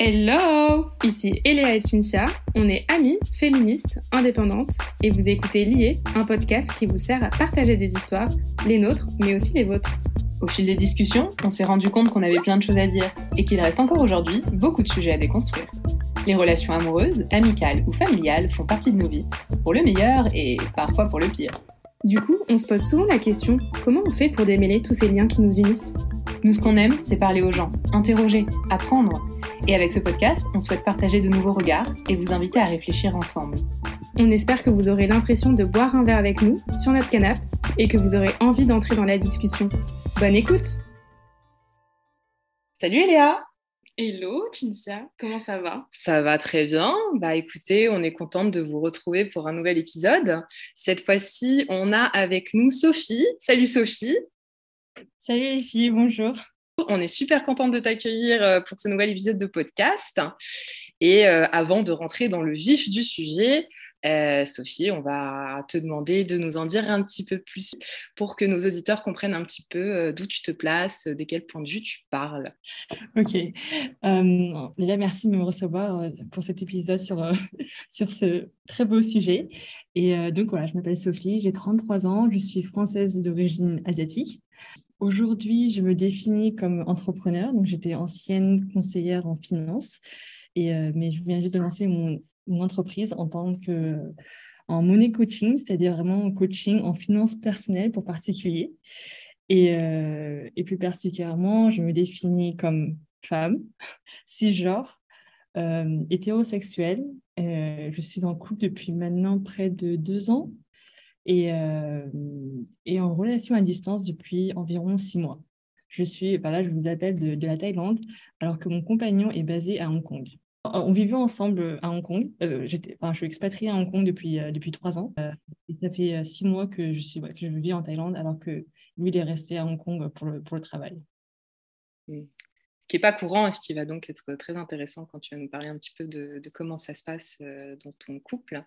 Hello Ici Eléa et Cinzia, on est amies, féministes, indépendantes, et vous écoutez Lié, un podcast qui vous sert à partager des histoires, les nôtres, mais aussi les vôtres. Au fil des discussions, on s'est rendu compte qu'on avait plein de choses à dire, et qu'il reste encore aujourd'hui beaucoup de sujets à déconstruire. Les relations amoureuses, amicales ou familiales font partie de nos vies, pour le meilleur et parfois pour le pire. Du coup, on se pose souvent la question, comment on fait pour démêler tous ces liens qui nous unissent? Nous, ce qu'on aime, c'est parler aux gens, interroger, apprendre. Et avec ce podcast, on souhaite partager de nouveaux regards et vous inviter à réfléchir ensemble. On espère que vous aurez l'impression de boire un verre avec nous sur notre canapé et que vous aurez envie d'entrer dans la discussion. Bonne écoute Salut Eléa Hello Cinzia, comment ça va? Ça va très bien. Bah écoutez, on est contente de vous retrouver pour un nouvel épisode. Cette fois-ci, on a avec nous Sophie. Salut Sophie. Salut les filles, bonjour. On est super contente de t'accueillir euh, pour ce nouvel épisode de podcast. Et euh, avant de rentrer dans le vif du sujet, euh, Sophie, on va te demander de nous en dire un petit peu plus pour que nos auditeurs comprennent un petit peu euh, d'où tu te places, de quel point de vue tu parles. Ok. Euh, déjà, merci de me recevoir euh, pour cet épisode sur, sur ce très beau sujet. Et donc, voilà, je m'appelle Sophie, j'ai 33 ans, je suis française d'origine asiatique. Aujourd'hui, je me définis comme entrepreneur. Donc, j'étais ancienne conseillère en finance, mais je viens juste de lancer mon une entreprise en tant que en money coaching, c'est-à-dire vraiment coaching en finance personnelle pour particuliers. Et, euh, et plus particulièrement, je me définis comme femme, cisgenre, euh, hétérosexuelle. Euh, je suis en couple depuis maintenant près de deux ans et, euh, et en relation à distance depuis environ six mois. Je suis, bah là, je vous appelle de, de la Thaïlande, alors que mon compagnon est basé à Hong Kong. On vivait ensemble à Hong Kong. Euh, je suis expatriée à Hong Kong depuis, euh, depuis trois ans. Euh, ça fait euh, six mois que je, vis en Thaïlande, alors que lui, il est resté à Hong Kong pour le, travail. Qui n'est pas courant et ce qui va donc être très intéressant quand tu vas nous parler un petit peu de, comment ça se passe euh, dans ton couple.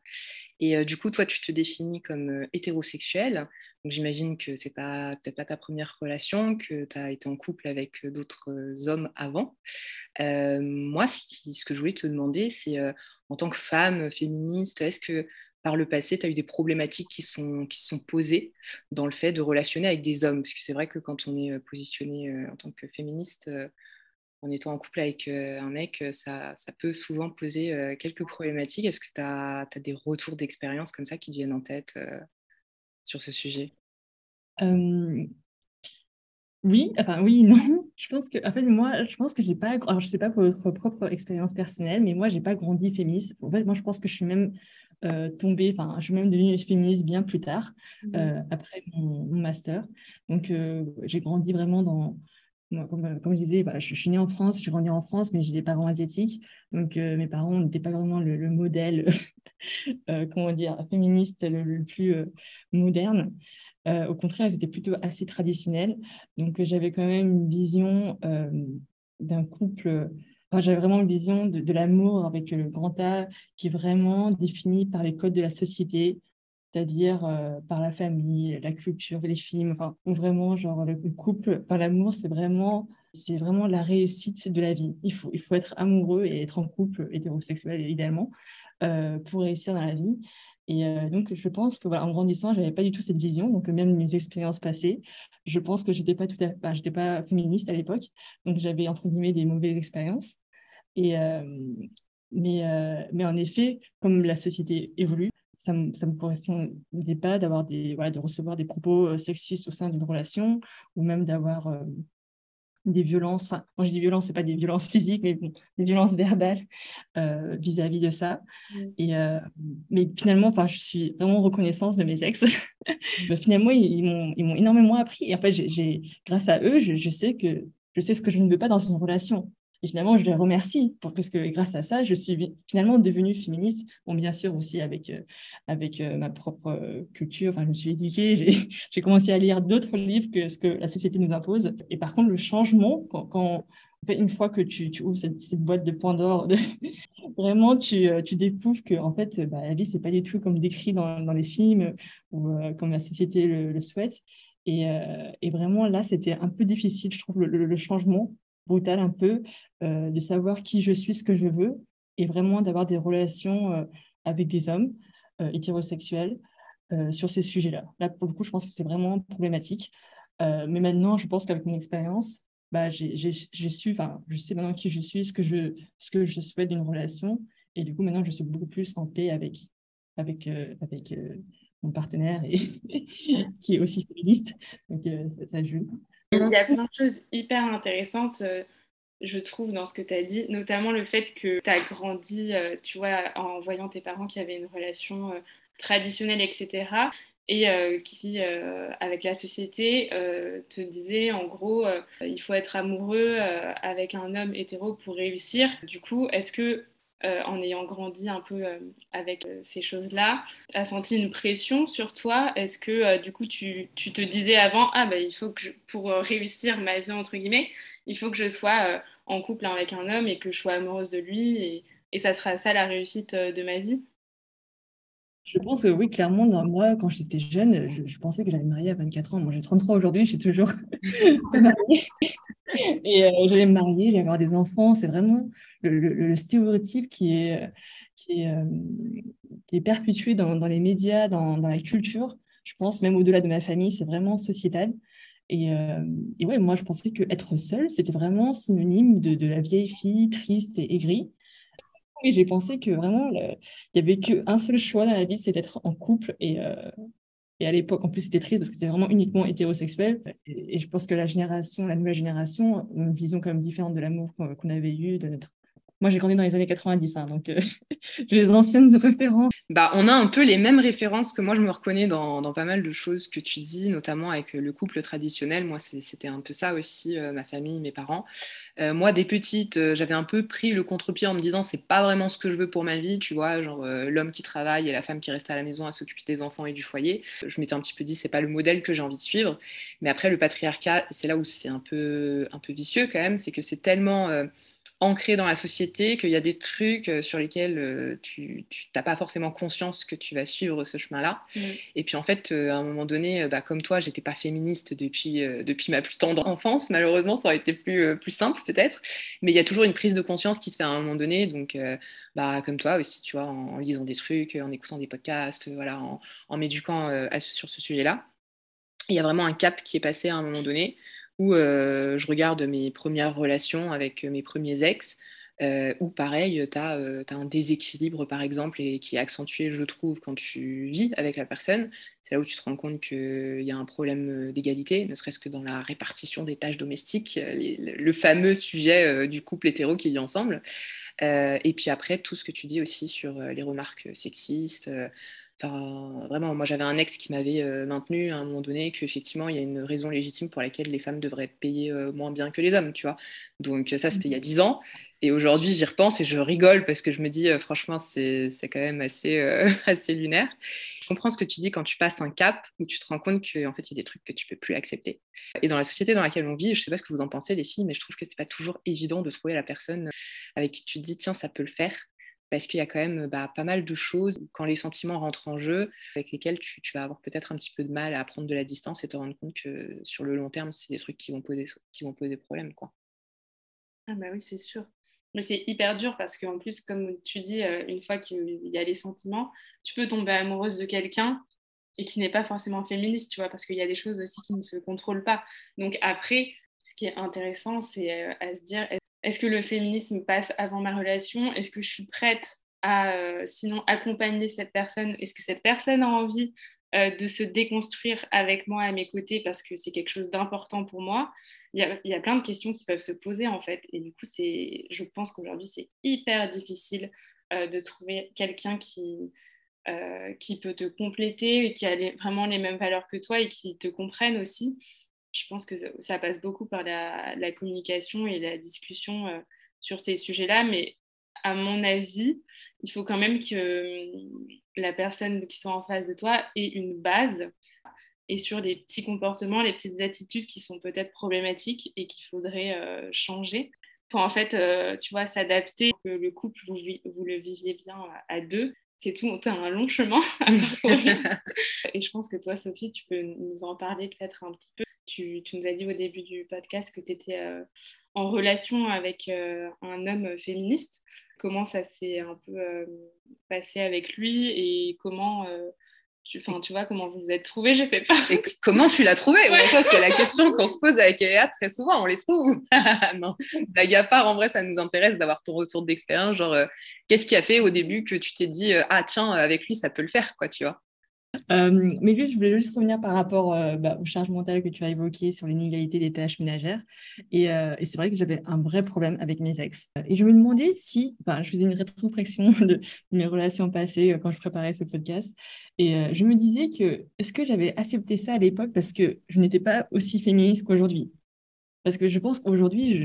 Et euh, du coup, toi, tu te définis comme euh, hétérosexuel. Donc j'imagine que c'est pas peut-être pas ta première relation, que tu as été en couple avec d'autres hommes avant. Moi, ce, que je voulais te demander, c'est en tant que femme féministe, est-ce que par le passé, tu as eu des problématiques qui sont, qui sont posées dans le fait de relationner avec des hommes? Parce que c'est vrai que quand on est positionné en tant que féministe, en étant en couple avec euh, un mec, euh, ça, ça peut souvent poser euh, quelques problématiques. Est-ce que tu as, des retours d'expérience comme ça qui te viennent en tête sur ce sujet? Euh, oui, enfin oui, non. Je pense que, en fait, moi, je pense que j'ai pas, alors je sais pas pour votre propre expérience personnelle, mais moi, j'ai pas grandi féministe. En fait, moi, je pense que je suis même euh, tombée, enfin, je suis même devenue féministe bien plus tard, euh, après mon, mon master. Donc, euh, j'ai grandi vraiment dans, euh, comme je disais, voilà, je, suis née en France, suis grandi en France, mais j'ai des parents asiatiques. Donc, euh, mes parents n'étaient pas vraiment le, le modèle, euh, comment dire, féministe le, plus moderne. Au contraire, ils étaient plutôt assez traditionnels. Donc, j'avais quand même une vision d'un couple. j'avais vraiment une vision de, de l'amour avec le grand A qui est vraiment défini par les codes de la société, c'est-à-dire euh, par la famille, la culture, les films. Enfin, vraiment, genre, le, le couple, par l'amour, c'est vraiment, c'est vraiment la réussite de la vie. Il faut, il faut être amoureux et être en couple hétérosexuel, idéalement, euh, pour réussir dans la vie. Et euh, donc, je pense que voilà, en grandissant, je n'avais pas du tout cette vision. Donc, même mes expériences passées, je pense que je n'étais pas tout à bah, j'étais pas féministe à l'époque. Donc, j'avais entre guillemets des mauvaises expériences. Et, mais, mais en effet, comme la société évolue, ça ne me, correspondait pas d'avoir des, voilà, de recevoir des propos euh, sexistes au sein d'une relation ou même d'avoir euh, des violences. Enfin, quand je dis violences, ce n'est pas des violences physiques, mais bon, des violences verbales euh, vis-à-vis de ça. Mm. Et, euh, mais finalement, enfin, je suis vraiment reconnaissante de mes ex. Mais finalement, ils, ils m'ont énormément appris. Et en fait, j'ai, j'ai- grâce à eux, je, je sais que je sais ce que je ne veux pas dans une relation. Et finalement, je les remercie pour, parce que grâce à ça, je suis finalement devenue féministe. Bon, bien sûr, aussi avec, euh, avec euh, ma propre euh, culture. Enfin, je me suis éduquée, j'ai commencé à lire d'autres livres que ce que la société nous impose. Et par contre, le changement, quand, une fois que tu, ouvres cette, boîte de Pandore, vraiment, tu, tu découvres que en fait, bah, la vie, c'est pas du tout comme décrit dans, dans les films ou comme la société le, souhaite. Et, et vraiment, là, c'était un peu difficile, je trouve, le changement brutal un peu de savoir qui je suis, ce que je veux, et vraiment d'avoir des relations avec des hommes hétérosexuels sur ces sujets-là. Là, pour le coup, je pense que c'est vraiment problématique. mais maintenant, je pense qu'avec mon expérience, bah, j'ai su, je sais maintenant qui je suis, ce que je, ce que je souhaite d'une relation. Et du coup, maintenant, je suis beaucoup plus en paix avec, avec, euh, avec euh, mon partenaire qui est aussi féministe. Donc, euh, ça, joue. Il y a plein de choses hyper intéressantes, je trouve, dans ce que tu as dit, notamment le fait que tu as grandi, tu vois, en voyant tes parents qui avaient une relation traditionnelle, etc et euh, qui, euh, avec la société, euh, te disait en gros, il faut être amoureux avec un homme hétéro pour réussir. Du coup, est-ce que en ayant grandi un peu avec ces choses-là, tu as senti une pression sur toi? Est-ce que du coup tu, tu, te disais avant, ah ben il faut que pour réussir ma vie, entre guillemets, il faut que je sois en couple avec un homme et que je sois amoureuse de lui et, et ça sera ça la réussite de ma vie je pense que oui, clairement, moi, quand j'étais jeune, je, pensais que j'allais me marier à 24 ans. Moi, j'ai 33 aujourd'hui, je suis toujours mariée. Et euh, j'allais me marier, j'allais avoir des enfants. C'est vraiment le, stéréotype qui est, qui est, euh, qui est perpétué dans, dans, les médias, dans, dans, la culture. Je pense même au-delà de ma famille, c'est vraiment sociétal. Et, euh, et, ouais, moi, je pensais qu'être seule, c'était vraiment synonyme de, de, la vieille fille triste et aigrie. Et j'ai pensé que vraiment, il n'y avait qu'un seul choix dans la vie, c'est d'être en couple. Et, euh, et à l'époque, en plus, c'était triste parce que c'était vraiment uniquement hétérosexuel. Et, je pense que la génération, la nouvelle génération, a une vision quand même différente de l'amour qu'on avait eu, de notre moi, j'ai grandi dans les années 90, hein, donc euh, j'ai les anciennes références. Bah, on a un peu les mêmes références que moi, je me reconnais dans, dans pas mal de choses que tu dis, notamment avec le couple traditionnel. Moi, c'était un peu ça aussi, euh, ma famille, mes parents. Euh, moi, des petites, j'avais un peu pris le contre-pied en me disant, c'est pas vraiment ce que je veux pour ma vie, tu vois, genre l'homme qui travaille et la femme qui reste à la maison à s'occuper des enfants et du foyer. Je m'étais un petit peu dit, c'est pas le modèle que j'ai envie de suivre. Mais après, le patriarcat, c'est là où c'est un peu, un peu vicieux quand même, c'est que c'est tellement ancré dans la société, qu'il y a des trucs euh, sur lesquels euh, tu n'as pas forcément conscience que tu vas suivre ce chemin-là. Mm. Et puis en fait, euh, à un moment donné, bah, comme toi, j'étais pas féministe depuis, depuis ma plus tendre enfance. Malheureusement, ça aurait été plus, plus simple peut-être. Mais il y a toujours une prise de conscience qui se fait à un moment donné. Donc, bah, comme toi aussi, tu vois, en, lisant des trucs, en écoutant des podcasts, voilà, en, en m'éduquant sur ce sujet-là. Il y a vraiment un cap qui est passé à un moment donné où euh, je regarde mes premières relations avec mes premiers ex, euh, où pareil, tu as, euh, un déséquilibre par exemple, et qui est accentué, je trouve, quand tu vis avec la personne. C'est là où tu te rends compte qu'il y a un problème d'égalité, ne serait-ce que dans la répartition des tâches domestiques, le fameux sujet du couple hétéro qui vit ensemble. et puis après, tout ce que tu dis aussi sur les remarques sexistes, vraiment, moi j'avais un ex qui m'avait euh, maintenu à un moment donné qu'effectivement il y a une raison légitime pour laquelle les femmes devraient payées euh, moins bien que les hommes, tu vois. Donc ça c'était il y a dix ans. Et aujourd'hui j'y repense et je rigole parce que je me dis euh, franchement c'est quand même assez, assez lunaire. Je comprends ce que tu dis quand tu passes un cap où tu te rends compte qu'en fait il y a des trucs que tu peux plus accepter. Et dans la société dans laquelle on vit, je sais pas ce que vous en pensez les filles, mais je trouve que c'est pas toujours évident de trouver la personne avec qui tu te dis tiens ça peut le faire parce qu'il y a quand même bah, pas mal de choses quand les sentiments rentrent en jeu, avec lesquels tu, vas avoir peut-être un petit peu de mal à prendre de la distance et te rendre compte que sur le long terme, c'est des trucs qui vont poser, qui vont poser problème. Quoi. Ah bah oui, c'est sûr. Mais c'est hyper dur parce qu'en plus, comme tu dis, euh, une fois qu'il y a les sentiments, tu peux tomber amoureuse de quelqu'un et qui n'est pas forcément féministe, tu vois, parce qu'il y a des choses aussi qui ne se contrôlent pas. Donc après, ce qui est intéressant, c'est euh, à se dire, est-ce que le féminisme passe avant ma relation? Est-ce que je suis prête à euh, sinon accompagner cette personne? Est-ce que cette personne a envie euh, de se déconstruire avec moi à mes côtés parce que c'est quelque chose d'important pour moi? Il y, a, plein de questions qui peuvent se poser en fait. Et du coup, je pense qu'aujourd'hui, c'est hyper difficile euh, de trouver quelqu'un qui, qui peut te compléter qui a vraiment les mêmes valeurs que toi et qui te comprenne aussi je pense que ça, passe beaucoup par la, communication et la discussion euh, sur ces sujets-là, mais à mon avis, il faut quand même que hum, la personne qui soit en face de toi ait une base et sur les petits comportements, les petites attitudes qui sont peut-être problématiques et qu'il faudrait euh, changer pour en fait, euh, tu vois, s'adapter, que le couple, vous, le viviez bien à deux. C'est tout un long chemin à parcourir. Et je pense que toi, Sophie, tu peux nous en parler peut-être un petit peu. Tu, nous as dit au début du podcast que tu étais euh, en relation avec euh, un homme féministe. Comment ça s'est un peu euh, passé avec lui et comment tu, tu vois, comment vous vous êtes trouvés, je sais pas. Et comment tu l'as trouvé Ça, c'est la question qu'on se pose avec Ea très souvent. On les trouve Non, blague à part, en vrai, ça nous intéresse d'avoir ton retour d'expérience. Genre, euh, qu'est-ce qui a fait au début que tu t'es dit, euh, ah tiens, avec lui, ça peut le faire, quoi, tu vois? Euh, mais lui, je voulais juste revenir par rapport euh, bah, aux charges mentales que tu as évoquées sur l'inégalité des tâches ménagères. Euh, et, c'est vrai que j'avais un vrai problème avec mes ex. Et je me demandais si, enfin, je faisais une rétrospection de, de mes relations passées quand je préparais ce podcast. Et je me disais que est-ce que j'avais accepté ça à l'époque parce que je n'étais pas aussi féministe qu'aujourd'hui? Parce que je pense qu'aujourd'hui,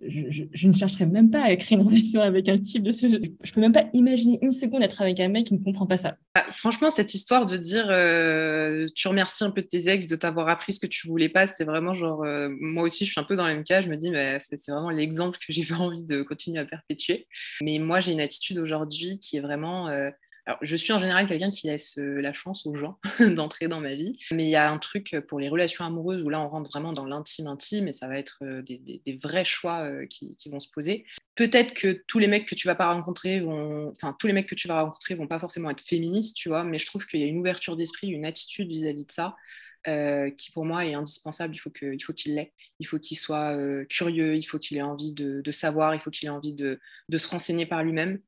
je, ne chercherais même pas à créer une relation avec un type de ce Je ne peux même pas imaginer une seconde être avec un mec qui ne comprend pas ça. Ah, franchement, cette histoire de dire euh, tu remercies un peu de tes ex de t'avoir appris ce que tu voulais pas, c'est vraiment genre. Euh, moi aussi, je suis un peu dans le même cas. Je me dis, mais c'est vraiment l'exemple que j'ai pas envie de continuer à perpétuer. Mais moi, j'ai une attitude aujourd'hui qui est vraiment. Euh, alors, je suis en général quelqu'un qui laisse euh, la chance aux gens d'entrer dans ma vie, mais il y a un truc pour les relations amoureuses où là, on rentre vraiment dans l'intime intime et ça va être euh, des, vrais choix euh, qui, vont se poser. Peut-être que tous les mecs que tu vas pas rencontrer vont, enfin, tous les mecs que tu vas rencontrer vont pas forcément être féministes, tu vois, mais je trouve qu'il y a une ouverture d'esprit, une attitude vis-à-vis de ça. qui pour moi est indispensable. Il faut qu'il l'ait. Il faut qu'il soit curieux. Il faut qu'il ait envie de, savoir. Il faut qu'il ait envie de, de se renseigner par lui-même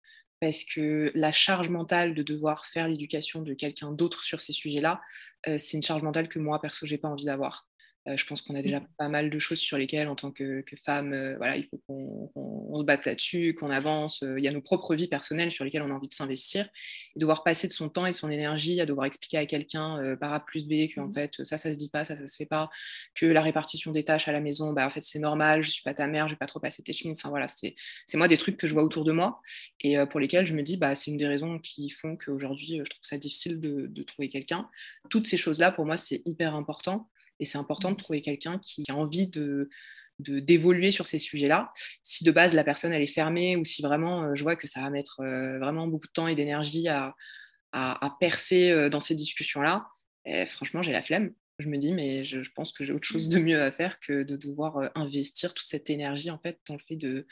parce que la charge mentale de devoir faire l'éducation de quelqu'un d'autre sur ces sujets-là, euh, c'est une charge mentale que moi, perso, j'ai pas envie d'avoir. Euh, je pense qu'on a déjà mmh. pas mal de choses sur lesquelles, en tant que, femme, euh, voilà, il faut qu'on se batte là-dessus, qu'on avance. Euh, il y a nos propres vies personnelles sur lesquelles on a envie de s'investir. Devoir passer de son temps et son énergie à devoir expliquer à quelqu'un par A plus B que en mmh. fait, ça, ça se dit pas, ça, ça se fait pas, que la répartition des tâches à la maison, bah, en fait, c'est normal, je suis pas ta mère, je vais pas trop passer tes chemins. Enfin, voilà, c'est moi des trucs que je vois autour de moi et pour lesquels je me dis, bah, c'est une des raisons qui font qu'aujourd'hui, je trouve ça difficile de, de trouver quelqu'un. Toutes ces choses-là, pour moi, c'est hyper important. Et c'est important de mmh. trouver quelqu'un qui a envie de d'évoluer sur ces sujets-là. Si de base la personne elle est fermée ou si vraiment euh, je vois que ça va mettre euh, vraiment beaucoup de temps et d'énergie à, à, percer euh, dans ces discussions-là, eh, franchement j'ai la flemme. Je me dis mais je, pense que j'ai autre chose de mieux à faire que de devoir investir toute cette énergie en fait dans le fait de,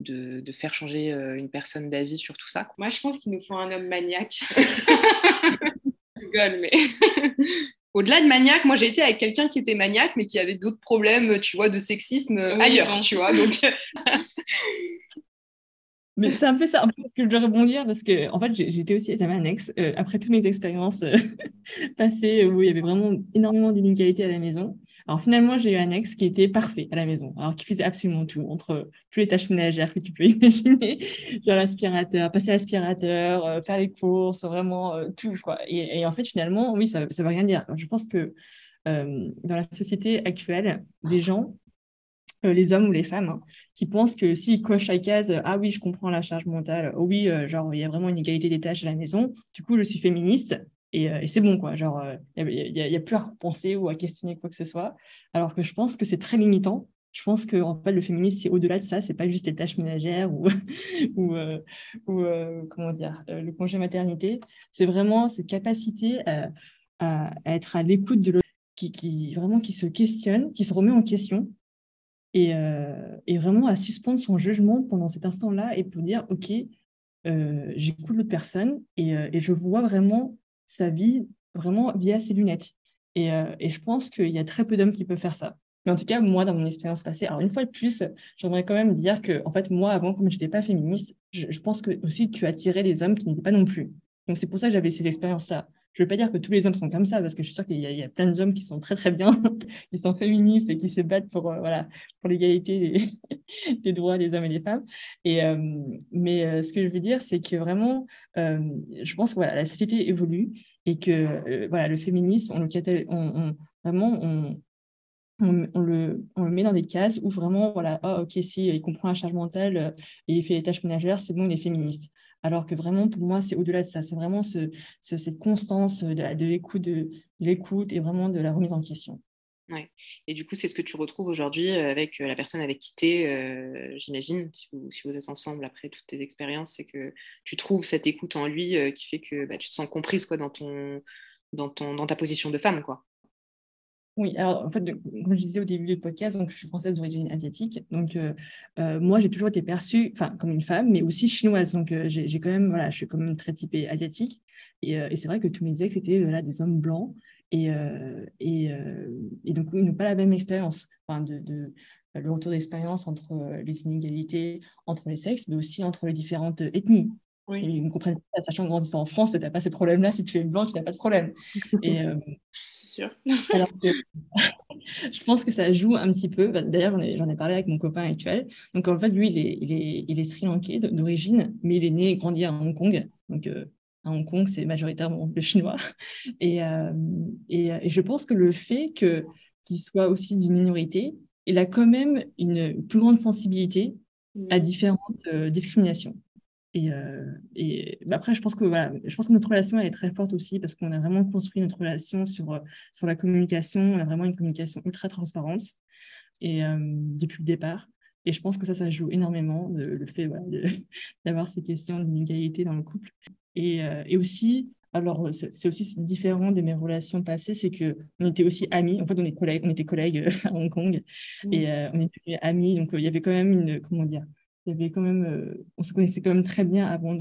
de, de faire changer une personne d'avis sur tout ça. Moi je pense qu'il nous faut un homme maniaque. rigole mais au-delà de maniaque, moi j'ai été avec quelqu'un qui était maniaque, mais qui avait d'autres problèmes, tu vois, de sexisme ailleurs, tu vois. Donc... mais c'est un peu ça, un peu ce que je dois rebondir, parce que en fait, j'étais aussi, j'avais un ex, euh, après toutes mes expériences euh, passées où il y avait vraiment énormément d'inégalités à la maison. Alors finalement, j'ai eu un ex qui était parfait à la maison, alors qui faisait absolument tout, entre toutes les tâches ménagères que tu peux imaginer, genre l'aspirateur, passer l'aspirateur, euh, faire les courses, vraiment euh, tout. Quoi. Et, en fait, finalement, oui, ça ne veut rien dire. Je pense que euh, dans la société actuelle, des gens, les hommes ou les femmes, hein, qui pensent que s'ils cochent la case, ah oui, je comprends la charge mentale, oh oui, genre, il y a vraiment une égalité des tâches à la maison, du coup, je suis féministe, euh, et, c'est bon, quoi. Genre, il euh, n'y a, plus à repenser ou à questionner quoi que ce soit. Alors que je pense que c'est très limitant. Je pense que en fait, le féminisme, c'est au-delà de ça. C'est pas juste les tâches ménagères ou, euh, comment dire, le congé maternité. C'est vraiment cette capacité à, être à l'écoute de l'autre, qui, vraiment qui se questionne, qui se remet en question et, et vraiment à suspendre son jugement pendant cet instant-là et pour dire, OK, j'écoute l'autre personne et, et, je vois vraiment sa vie vraiment via ses lunettes. Et, euh, et je pense qu'il y a très peu d'hommes qui peuvent faire ça. Mais en tout cas, moi, dans mon expérience passée, alors une fois de plus, j'aimerais quand même dire que, en fait, moi, avant, comme je n'étais pas féministe, je, pense que aussi tu attirais des hommes qui n'étaient pas non plus. Donc c'est pour ça que j'avais ces expériences-là. Je ne veux pas dire que tous les hommes sont comme ça, parce que je suis sûre qu'il y, a plein d'hommes qui sont très très bien, qui sont féministes et qui se battent pour euh, voilà l'égalité des, droits des hommes et des femmes. Et euh, mais ce que je veux dire, c'est que vraiment, je pense que voilà, la société évolue et que euh, voilà, le féminisme, on le, vraiment, on, le, met dans des cases où vraiment, voilà, oh, ok, si il comprend la charge mentale euh, et il fait les tâches ménagères, c'est bon, il est féministe. Alors que vraiment, pour moi, c'est au-delà de ça. C'est vraiment ce, cette constance de, l'écoute de, l'écoute et vraiment de la remise en question. Ouais. Et du coup, c'est ce que tu retrouves aujourd'hui avec la personne avec qui tu es, j'imagine, si vous, si vous, êtes ensemble après toutes tes expériences, c'est que tu trouves cette écoute en lui qui fait que bah, tu te sens comprise quoi, dans, ton, dans, ton, dans ta position de femme. Quoi. Oui, alors en fait, comme je disais au début du podcast, donc, je suis française d'origine asiatique. Donc, euh, euh, moi, j'ai toujours été perçue comme une femme, mais aussi chinoise. Donc, euh, j'ai quand même, voilà, je suis quand même très typée asiatique. Et, c'est vrai que tous mes ex étaient là, des hommes blancs. Et, et, donc, ils n'ont pas la même expérience de, de, le retour d'expérience entre les inégalités entre les sexes, mais aussi entre les différentes ethnies. Oui. ils ne comprennent pas, sachant que grandissant en France, tu n'as pas ces problèmes-là. Si tu es blanc, tu n'as pas de problème. Et, Alors je pense que ça joue un petit peu. Bah, d'ailleurs, j'en ai, parlé avec mon copain actuel. Donc, en fait, lui, il est, il est, il est Sri Lankais d'origine, mais il est né et grandi à Hong Kong. Donc, euh, à Hong Kong, c'est majoritairement le chinois. Et, euh, et, je pense que le fait qu'il soit aussi d'une minorité, il a quand même une plus grande sensibilité à différentes euh, discriminations. Et, euh, et bah, après, je pense que voilà, je pense que notre relation elle est très forte aussi parce qu'on a vraiment construit notre relation sur, euh, sur la communication. On a vraiment une communication ultra transparente et euh, depuis le départ. Et je pense que ça, ça joue énormément le fait voilà, d'avoir ces questions d'inégalité dans le couple. Et, et aussi, alors c'est aussi différent de mes relations passées, c'est que on était aussi amis. En fait, on, est collègues, on était collègues à Hong Kong et mmh. on était amis. Donc il y avait quand même une comment dire il quand même, euh, on se connaissait quand même très bien avant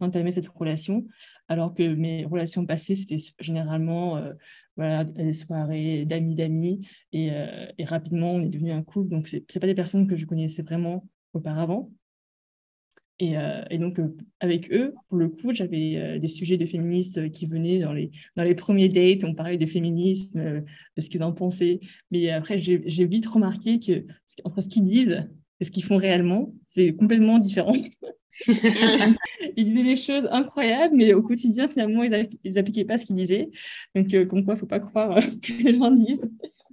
d'entamer cette relation, alors que mes relations passées, c'était généralement euh, voilà, des soirées d'amis d'amis, et, euh, rapidement, on est devenu un couple. Donc, ce pas des personnes que je connaissais vraiment auparavant. Et, donc, avec eux, pour le coup, j'avais des sujets de féministes qui venaient dans les, dans les premiers dates, on parlait de féminisme, de ce qu'ils en pensaient. Mais après, j'ai vite remarqué que entre ce qu'ils disent ce qu'ils font réellement, c'est complètement différent. ils disaient des choses incroyables, mais au quotidien, finalement, ils n'appliquaient pas ce qu'ils disaient. Donc, euh, comme quoi, il ne faut pas croire ce que les gens disent,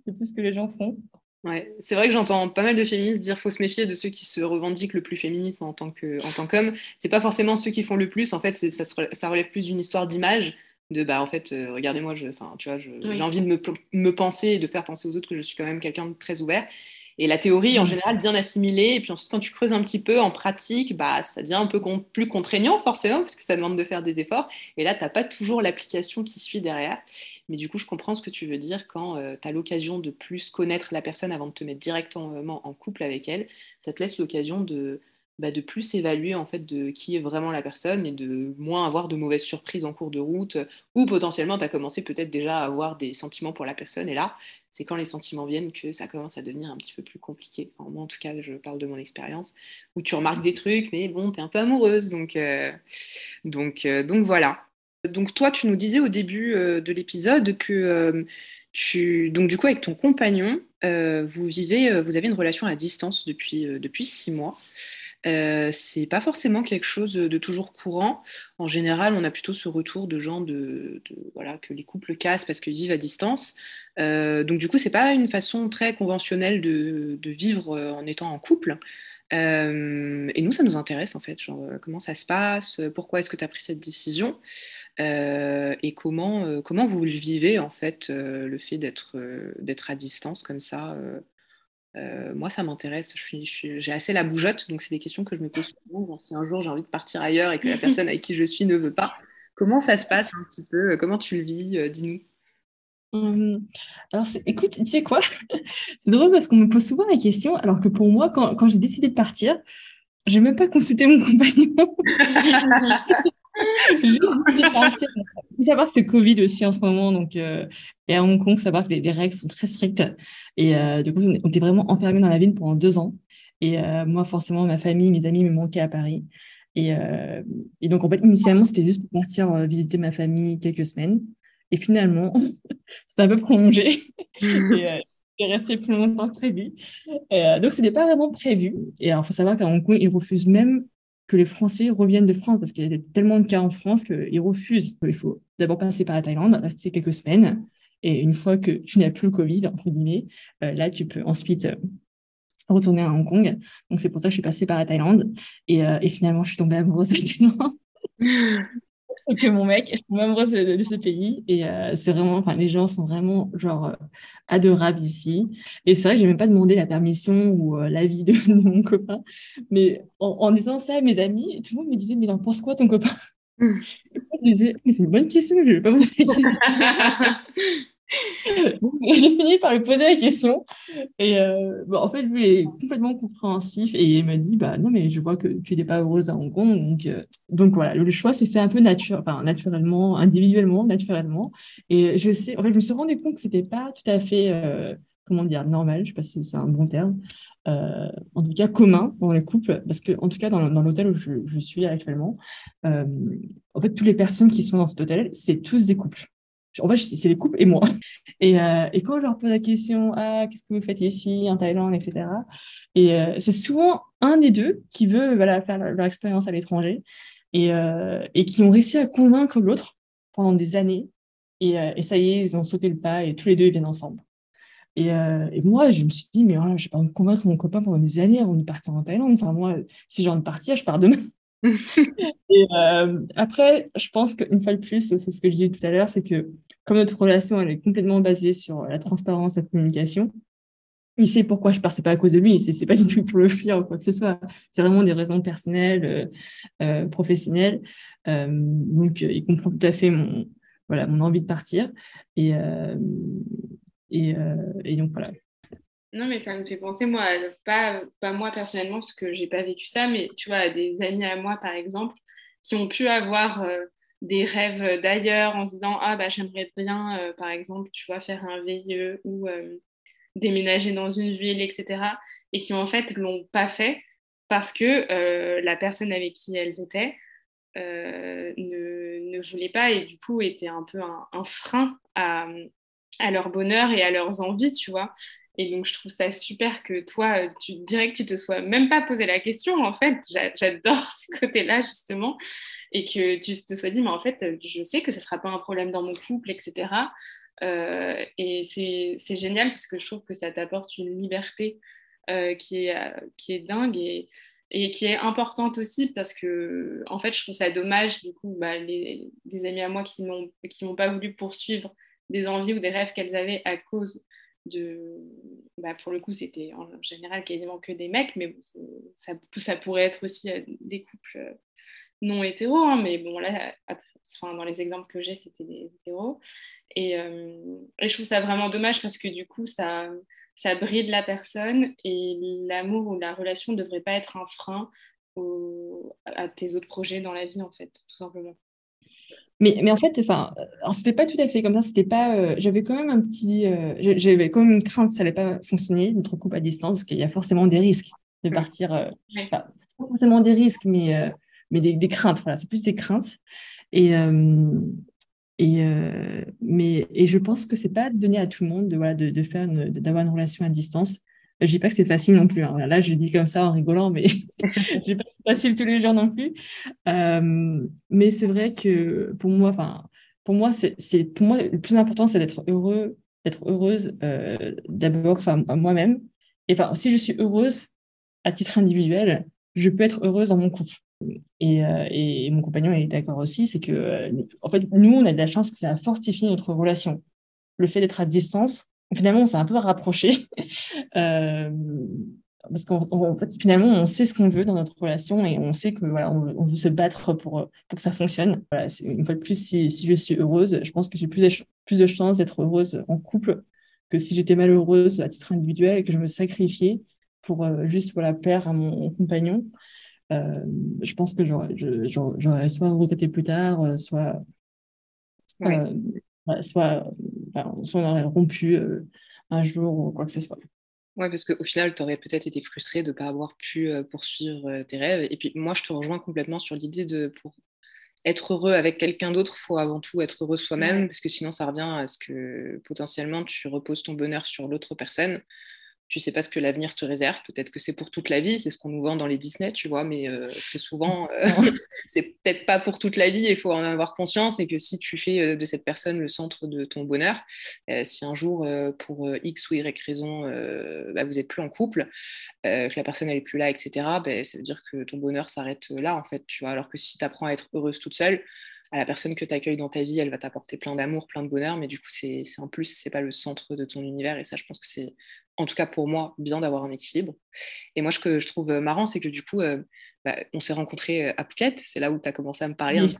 c'est plus ce que les gens font. Ouais, c'est vrai que j'entends pas mal de féministes dire faut se méfier de ceux qui se revendiquent le plus féministe en tant que en tant qu'homme. C'est pas forcément ceux qui font le plus. En fait, ça, ça relève plus d'une histoire d'image. De bah en fait, euh, regardez-moi, je, tu vois, j'ai envie de me, me penser et de faire penser aux autres que je suis quand même quelqu'un de très ouvert. Et la théorie, en mm. général, bien assimilée. Et puis ensuite, quand tu creuses un petit peu en pratique, bah, ça devient un peu plus contraignant, forcément, parce que ça demande de faire des efforts. Et là, tu n'as pas toujours l'application qui suit derrière. Mais du coup, je comprends ce que tu veux dire quand euh, tu as l'occasion de plus connaître la personne avant de te mettre directement en couple avec elle. Ça te laisse l'occasion de, bah, de plus évaluer en fait de qui est vraiment la personne et de moins avoir de mauvaises surprises en cours de route ou potentiellement tu as commencé peut-être déjà à avoir des sentiments pour la personne et là c'est quand les sentiments viennent que ça commence à devenir un petit peu plus compliqué. moi, en tout cas, je parle de mon expérience, où tu remarques des trucs, mais bon, tu es un peu amoureuse. Donc, euh, donc, euh, donc voilà. Donc toi, tu nous disais au début euh, de l'épisode que tu, donc du coup, avec ton compagnon, vous vivez, vous avez une relation à distance depuis, depuis six mois. Euh, c'est pas forcément quelque chose de toujours courant. En général, on a plutôt ce retour de gens de, voilà que les couples cassent parce qu'ils vivent à distance. Euh, donc du coup, c'est pas une façon très conventionnelle de, vivre euh, en étant en couple. et nous, ça nous intéresse en fait. Genre, comment ça se passe? Pourquoi est-ce que tu as pris cette décision? Et comment, comment vous le vivez en fait, le fait d'être d'être à distance comme ça euh, moi, ça m'intéresse. J'ai assez la bougeotte, donc c'est des questions que je me pose souvent. si un jour j'ai envie de partir ailleurs et que la personne avec qui je suis ne veut pas, comment ça se passe un petit peu? Comment tu le vis euh, Dis-nous. Hum, alors, écoute, tu sais quoi? C'est drôle parce qu'on me pose souvent la question, alors que pour moi, quand, quand j'ai décidé de partir, je n'ai même pas consulté mon compagnon. Il faut savoir que c'est Covid aussi en ce moment, donc euh, et à Hong Kong, il faut savoir que les, règles sont très strictes. Et euh, du coup, on était vraiment enfermés dans la ville pendant deux ans. Et euh, moi, forcément, ma famille, mes amis me manquaient à Paris. Et, donc, en fait, initialement, c'était juste pour partir visiter ma famille quelques semaines. Et finalement, c'est un peu prolongé. et, est resté plus longtemps que prévu. donc, ce n'était pas vraiment prévu. Et il faut savoir qu'à Hong Kong, ils refusent même que les Français reviennent de France parce qu'il y a tellement de cas en France qu'ils refusent. Il faut d'abord passer par la Thaïlande, rester quelques semaines. Et une fois que tu n'as plus le Covid, entre guillemets, euh, là, tu peux ensuite euh, retourner à Hong Kong. Donc, c'est pour ça que je suis passée par la Thaïlande. Et, euh, finalement, je suis tombée amoureuse de Thaïlande. que mon mec. Je suis amoureuse de, ce pays. Et euh, c'est vraiment, enfin, les gens sont vraiment, genre, euh, adorables ici. Et c'est vrai que je n'ai même pas demandé la permission ou euh, l'avis de, de, mon copain. Mais en, disant ça à mes amis, tout le monde me disait, mais il en pense quoi ton copain? Je disais, mais c'est une bonne question, je ne vais pas poser la question. J'ai fini par lui poser la question. Et euh, en fait, lui est complètement compréhensif et il m'a dit bah, Non, mais je vois que tu n'étais pas heureuse à Hong Kong. Donc, euh, donc voilà, le choix s'est fait un peu nature, naturellement, individuellement, naturellement. Et je sais, en fait, je me suis rendu compte que ce n'était pas tout à fait, euh, comment dire, normal, je ne sais pas si c'est un bon terme. en tout cas commun dans les couples, parce que en tout cas dans, dans l'hôtel où je, je, suis actuellement, en fait toutes les personnes qui sont dans cet hôtel, c'est tous des couples en fait, c'est les couples et moi. Et, euh, quand je leur pose la question, ah, qu'est-ce que vous faites ici, en Thaïlande, etc. Et euh, c'est souvent un des deux qui veut faire leur, expérience à l'étranger et, euh, et, qui ont réussi à convaincre l'autre pendant des années. Et, ça y est, ils ont sauté le pas et tous les deux ils viennent ensemble. Et, et moi, je me suis dit, mais voilà, je vais pas me convaincre mon copain pendant des années avant de partir en Thaïlande. Enfin, moi, si j'ai envie de partir, je pars demain. et euh, après, je pense qu'une fois de plus, c'est ce que je disais tout à l'heure, c'est que comme notre relation elle est complètement basée sur la transparence, la communication, il sait pourquoi je pars, c'est pas à cause de lui, c'est pas du tout pour le fuir ou quoi que ce soit. C'est vraiment des raisons personnelles, euh, euh professionnelles. Euh, donc, il comprend tout à fait mon, voilà, mon envie de partir. Et, et, et donc, voilà. Non, mais ça me fait penser, moi, pas, pas moi personnellement, parce que j'ai pas vécu ça, mais tu vois, des amis à moi, par exemple, qui ont pu avoir euh, des rêves d'ailleurs en se disant Ah, bah, j'aimerais bien, euh, par exemple, tu vois, faire un VIE ou euh, déménager dans une ville, etc. Et qui, en fait, l'ont pas fait parce que la personne avec qui elles étaient ne, ne, voulait pas et du coup était un peu un, un frein à, à leur bonheur et à leurs envies, tu vois. Et donc, je trouve ça super que toi, tu dirais que tu te sois même pas posé la question. En fait, j'adore ce côté-là, justement. Et que tu te sois dit, mais en fait, je sais que ce ne sera pas un problème dans mon couple, etc. Euh, et c'est génial parce que je trouve que ça t'apporte une liberté euh, qui, est, dingue et, qui est importante aussi parce que, en fait, je trouve ça dommage, du coup, bah, les, des amis à moi qui n'ont pas voulu poursuivre des envies ou des rêves qu'elles avaient à cause de. Bah, pour le coup, c'était en général quasiment que des mecs, mais ça, pourrait être aussi euh, des couples euh, non hétéros, hein, mais bon, là, dans les exemples que j'ai, c'était des hétéros. Euh, et, je trouve ça vraiment dommage parce que du coup, ça, ça bride la personne et l'amour ou la relation ne devrait pas être un frein à tes autres projets dans la vie, en fait, tout simplement. Mais, mais en fait, enfin, c'était pas tout à fait comme ça. C'était pas. Euh, j'avais quand même un petit. Euh, j'avais quand même une crainte que ça allait pas fonctionner notre couple à distance, parce qu'il y a forcément des risques de partir. Euh, pas forcément des risques, mais mais des, des, craintes. Voilà, c'est plus des craintes. Et et mais et je pense que c'est pas donné à tout le monde de voilà de, de faire d'avoir une relation à distance. Je dis pas que c'est facile non plus. Hein. Là, je dis comme ça en rigolant, mais je dis pas que c'est facile tous les jours non plus. Euh, mais c'est vrai que pour moi, enfin, pour moi, c'est pour moi le plus important, c'est d'être heureux, d'être heureuse euh, d'abord, enfin, moi-même. Et enfin, si je suis heureuse à titre individuel, je peux être heureuse dans mon couple. Et, euh, et mon compagnon est d'accord aussi, c'est que, en fait, nous, on a de la chance que ça a fortifié notre relation. Le fait d'être à distance, finalement, on s'est un peu rapproché. Euh, parce qu'en fait, finalement, on sait ce qu'on veut dans notre relation et on sait que voilà, on, veut se battre pour, pour que ça fonctionne. Voilà, une fois de plus, si, si, je suis heureuse, je pense que j'ai plus de, plus de chances d'être heureuse en couple que si j'étais malheureuse à titre individuel et que je me sacrifiais pour euh, juste voilà, plaire à mon, compagnon. Euh, je pense que j'aurais soit regretté plus tard, soit, soit, on aurait rompu euh, un jour ou quoi que ce soit. Oui, parce qu'au final, tu aurais peut-être été frustré de ne pas avoir pu euh, poursuivre euh, tes rêves. Et puis moi, je te rejoins complètement sur l'idée de pour être heureux avec quelqu'un d'autre, il faut avant tout être heureux soi-même, parce que sinon, ça revient à ce que potentiellement tu reposes ton bonheur sur l'autre personne tu sais pas ce que l'avenir te réserve. Peut-être que c'est pour toute la vie, c'est ce qu'on nous vend dans les Disney, tu vois, mais euh, très souvent, euh, c'est peut-être pas pour toute la vie. Il faut en avoir conscience et que si tu fais euh, de cette personne le centre de ton bonheur, si un jour, pour X ou Y raison, bah, vous êtes plus en couple, que la personne n'est plus là, etc., bah, ça veut dire que ton bonheur s'arrête là, en fait, tu vois. Alors que si tu apprends à être heureuse toute seule, à la personne que tu accueilles dans ta vie, elle va t'apporter plein d'amour, plein de bonheur, mais du coup, c'est en plus, c'est pas le centre de ton univers. Et ça, je pense que c'est, en tout cas pour moi, bien d'avoir un équilibre. Et moi, ce que je trouve marrant, c'est que du coup, euh, bah, on s'est rencontrés à Phuket, c'est là où tu as commencé à me parler un peu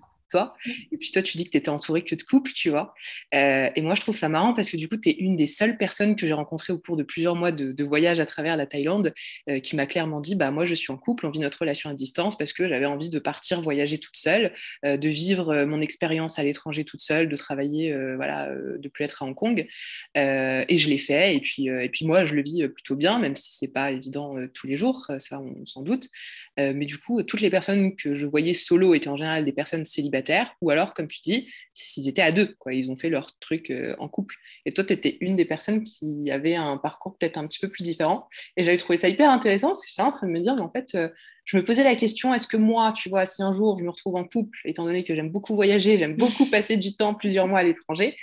Et puis toi, tu dis que tu étais entourée que de couples, tu vois. Euh, et moi, je trouve ça marrant parce que du coup, tu es une des seules personnes que j'ai rencontrées au cours de plusieurs mois de, voyage à travers la Thaïlande euh, qui m'a clairement dit bah, Moi, je suis en couple, on vit notre relation à distance parce que j'avais envie de partir voyager toute seule, euh, de vivre mon expérience à l'étranger toute seule, de travailler, voilà, de plus être à Hong Kong. et je l'ai fait. Et puis, et puis, moi, je le vis plutôt bien, même si c'est pas évident tous les jours, ça, on s'en doute. Mais du coup, toutes les personnes que je voyais solo étaient en général des personnes célibataires ou alors, comme tu dis, s'ils étaient à deux, quoi, ils ont fait leur truc euh, en couple. Et toi, tu étais une des personnes qui avait un parcours peut-être un petit peu plus différent. Et j'avais trouvé ça hyper intéressant parce que j'étais en train de me dire, mais en fait, euh, je me posais la question, est-ce que moi, tu vois, si un jour je me retrouve en couple, étant donné que j'aime beaucoup voyager, j'aime beaucoup passer du temps, plusieurs mois à l'étranger,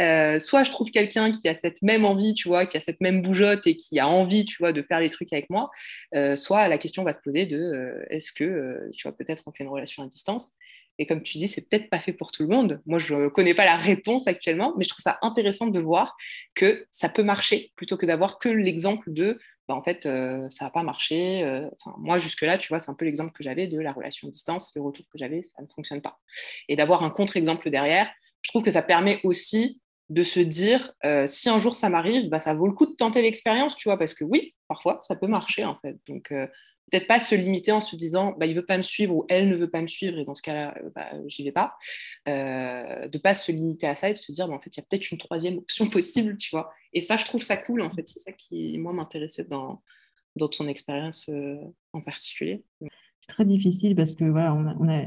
euh, soit je trouve quelqu'un qui a cette même envie, tu vois, qui a cette même bougeotte et qui a envie, tu vois, de faire les trucs avec moi, soit la question va se poser de est-ce que, tu vois, peut-être on fait une relation à distance? Et comme tu dis, c'est peut-être pas fait pour tout le monde. Moi, je ne connais pas la réponse actuellement, mais je trouve ça intéressant de voir que ça peut marcher plutôt que d'avoir que l'exemple de bah, en fait, euh, ça n'a pas marché. Euh, moi, jusque-là, tu vois, c'est un peu l'exemple que j'avais de la relation à distance. Le retour que j'avais, ça ne fonctionne pas. Et d'avoir un contre-exemple derrière, je trouve que ça permet aussi de se dire, euh, si un jour ça m'arrive, bah, ça vaut le coup de tenter l'expérience, tu vois, parce que oui, parfois, ça peut marcher, en fait. Donc, peut-être pas se limiter en se disant bah, il veut pas me suivre ou elle ne veut pas me suivre et dans ce cas-là euh, bah, j'y vais pas. Euh, de pas se limiter à ça et de se dire bah, en fait il y a peut-être une troisième option possible tu vois. Et ça je trouve ça cool en fait. C'est ça qui moi m'intéressait dans dans ton expérience euh, en particulier. C'est très difficile parce que voilà on a, on a,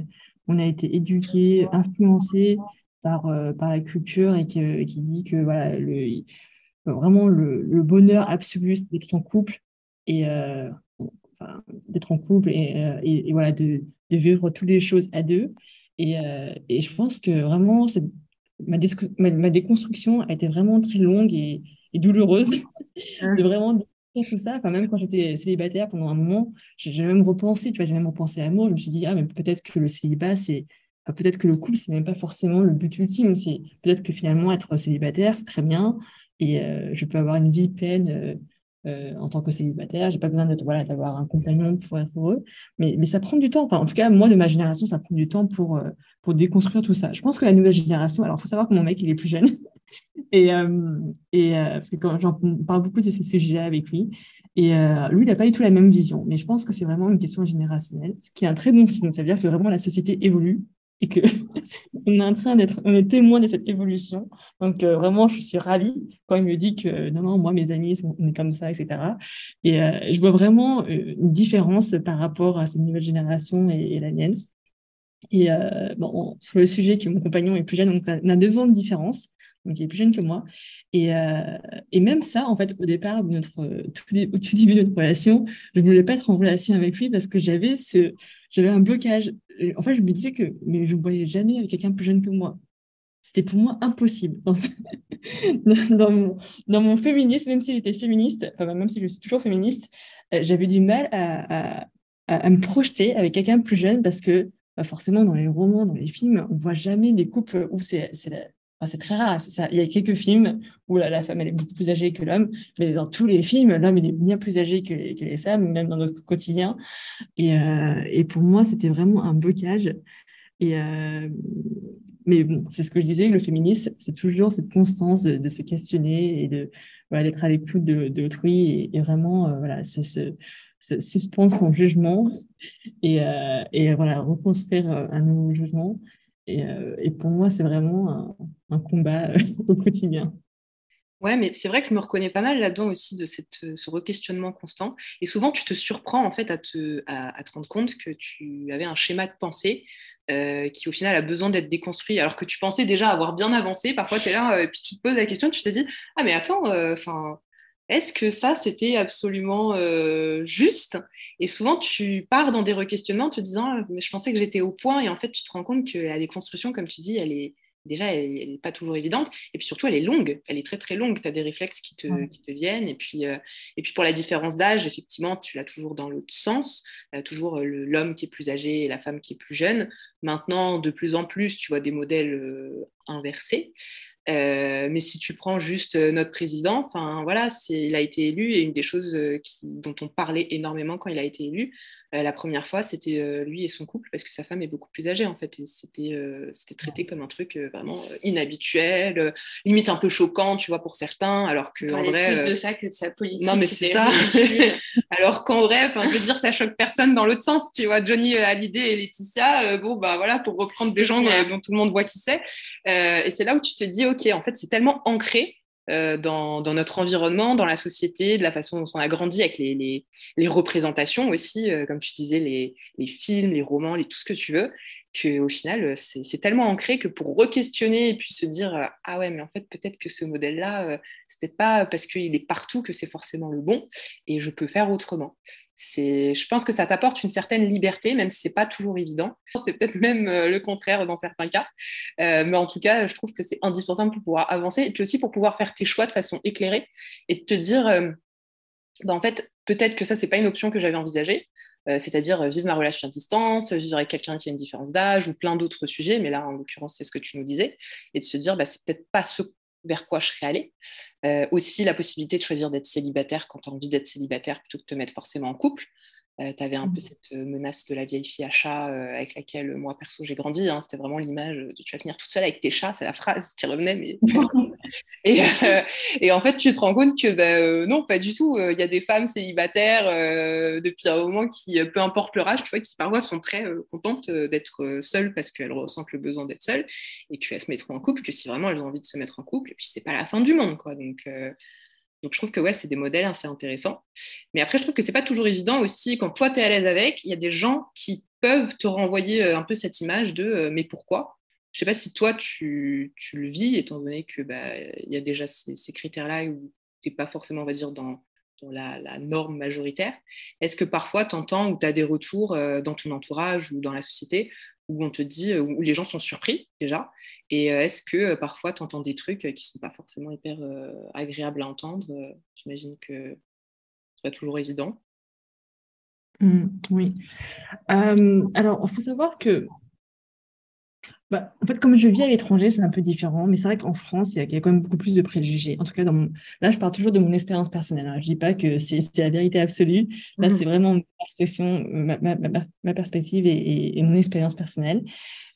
on a été éduqué influencé par, euh, par la culture et qui, qui dit que voilà le, vraiment le, le bonheur absolu c'est d'être en couple et d'être en couple et, euh, et, voilà, de, de, vivre toutes les choses à deux. Et, euh, et je pense que vraiment, ma, ma, déconstruction a été vraiment très longue et, douloureuse de vraiment tout ça. Enfin, même quand j'étais célibataire pendant un moment, j'ai même repensé, tu vois, j'ai même repensé à moi. Je me suis dit, ah, mais peut-être que le célibat, c'est. Peut-être que le couple, c'est même pas forcément le but ultime. C'est peut-être que finalement, être célibataire, c'est très bien. Et euh, je peux avoir une vie pleine euh, en tant que célibataire. J'ai pas besoin d'être voilà d'avoir un compagnon pour être heureux, mais, mais ça prend du temps. Enfin, en tout cas, moi de ma génération, ça prend du temps pour euh, pour déconstruire tout ça. Je pense que la nouvelle génération. Alors, il faut savoir que mon mec, il est plus jeune. et euh, et parce que quand j'en parle beaucoup de ces sujets avec lui, et lui, il n'a pas du tout la même vision. Mais je pense que c'est vraiment une question générationnelle, ce qui est un très bon signe. Ça veut dire que vraiment la société évolue et que on est en train d'être, on témoin de cette évolution. Donc euh, vraiment, je suis ravie quand il me dit que non, non, moi mes amis on est comme ça, etc. Et euh, je vois vraiment euh, une différence par rapport à cette nouvelle génération et, la mienne. Et bon, sur le sujet que mon compagnon est plus jeune, donc on a devant de différence donc il est plus jeune que moi. Et, et, même ça, en fait, au départ de notre, tout, au tout début de notre relation, je ne voulais pas être en relation avec lui parce que j'avais ce, j'avais un blocage en fait, je me disais que mais je ne voyais jamais avec quelqu'un plus jeune que moi. C'était pour moi impossible. Dans, mon, dans mon féminisme, même si j'étais féministe, enfin, même si je suis toujours féministe, euh, j'avais du mal à, à, à, me projeter avec quelqu'un plus jeune parce que bah, forcément, dans les romans, dans les films, on voit jamais des couples où c'est c'est très rare. Ça. Il y a quelques films où la, femme elle est beaucoup plus âgée que l'homme, mais dans tous les films, l'homme est bien plus âgé que, les femmes, même dans notre quotidien. Et, euh, et pour moi, c'était vraiment un blocage. Et, euh, mais bon, c'est ce que je disais, le féminisme, c'est toujours cette constance de, se questionner et de voilà, d'être à l'écoute d'autrui et, vraiment euh, voilà, se, suspendre son jugement et, et voilà, reconstruire un nouveau jugement. Euh, et, pour moi, c'est vraiment un, combat euh, au quotidien. Ouais, mais c'est vrai que je me reconnais pas mal là-dedans aussi de cette, euh, ce requestionnement constant. Et souvent, tu te surprends en fait à te, à, te rendre compte que tu avais un schéma de pensée qui au final a besoin d'être déconstruit, alors que tu pensais déjà avoir bien avancé. Parfois, tu es là, et puis tu te poses la question, tu te dis, ah mais attends, enfin, est-ce que ça, c'était absolument euh, juste? Et souvent, tu pars dans des requestionnements en te disant, mais je pensais que j'étais au point, et en fait, tu te rends compte que la déconstruction, comme tu dis, elle est déjà, elle n'est pas toujours évidente. Et puis surtout, elle est longue. Elle est très, très longue. Tu as des réflexes qui te, qui te viennent. Et puis, euh, et puis, pour la différence d'âge, effectivement, tu l'as toujours dans l'autre sens. Euh, toujours l'homme qui est plus âgé et la femme qui est plus jeune. Maintenant, de plus en plus, tu vois des modèles euh, inversés. mais si tu prends juste notre président, enfin voilà, il a été élu et une des choses qui, dont on parlait énormément quand il a été élu, euh, la première fois, c'était euh, lui et son couple, parce que sa femme est beaucoup plus âgée, en fait. Et c'était euh, traité comme un truc vraiment inhabituel, limite un peu choquant, tu vois, pour certains, alors que en vrai. plus de ça que de sa politique. Non, mais c'est ça. alors qu'en vrai, je veux dire, ça choque personne dans l'autre sens, tu vois. Johnny Hallyday et Laetitia, bon, bah voilà, pour reprendre des gens dont tout le monde voit qui c'est. et c'est là où tu te dis, OK, en fait, c'est tellement ancré euh, dans, notre environnement, dans la société, de la façon dont on a grandi avec les, représentations aussi, euh, comme tu disais, les, films, les romans, tout ce que tu veux, qu'au final, euh, c'est tellement ancré que pour re-questionner et puis se dire Ah ouais, mais en fait, peut-être que ce modèle-là, c'est peut-être pas parce qu'il est partout que c'est forcément le bon et je peux faire autrement je pense que ça t'apporte une certaine liberté, même si c'est pas toujours évident. C'est peut-être même euh, le contraire dans certains cas, euh, mais en tout cas, je trouve que c'est indispensable pour pouvoir avancer et puis aussi pour pouvoir faire tes choix de façon éclairée et de te dire, euh, bah, en fait, peut-être que ça c'est pas une option que j'avais envisagée, c'est-à-dire vivre ma relation à distance, vivre avec quelqu'un qui a une différence d'âge ou plein d'autres sujets, mais là en l'occurrence c'est ce que tu nous disais, et de se dire, bah, c'est peut-être pas ce vers quoi je serais allée. Euh, aussi la possibilité de choisir d'être célibataire quand tu as envie d'être célibataire plutôt que de te mettre forcément en couple. Euh, tu avais un peu mmh. cette menace de la vieille fille à chat euh, avec laquelle moi perso j'ai grandi. Hein. C'était vraiment l'image de tu vas finir tout seul avec tes chats, c'est la phrase qui revenait. Mais... et, et, en fait, tu te rends compte que bah, non, pas du tout. Il y a des femmes célibataires depuis un moment qui, peu importe leur âge, tu vois, qui parfois sont très contentes d'être seules parce qu'elles ressentent le besoin d'être seules et qu'elles se mettront en couple, que si vraiment elles ont envie de se mettre en couple, et puis c'est pas la fin du monde. quoi. Donc donc je trouve que ouais, c'est des modèles assez intéressants. Mais après, je trouve que c'est pas toujours évident aussi, quand toi, tu es à l'aise avec, il y a des gens qui peuvent te renvoyer euh, un peu cette image de euh, mais pourquoi? Je sais pas si toi, tu, le vis, étant donné que bah, y a déjà ces, critères-là où tu n'es pas forcément, on va dire, dans, dans la, norme majoritaire. Est-ce que parfois, tu entends ou tu as des retours euh, dans ton entourage ou dans la société où on te dit, où les gens sont surpris déjà, et euh, est-ce que euh, parfois tu entends des trucs euh, qui ne sont pas forcément hyper agréables à entendre J'imagine que ce pas toujours évident. Mmh, oui. alors, il faut savoir que, bah, en fait, comme je vis à l'étranger, c'est un peu différent, mais c'est vrai qu'en France, il y, a quand même beaucoup plus de préjugés. En tout cas, dans mon... là, je parle toujours de mon expérience personnelle. Hein. Je ne dis pas que c'est la vérité absolue. Là, mmh. c'est vraiment ma, ma, ma, ma perspective et, et, mon expérience personnelle.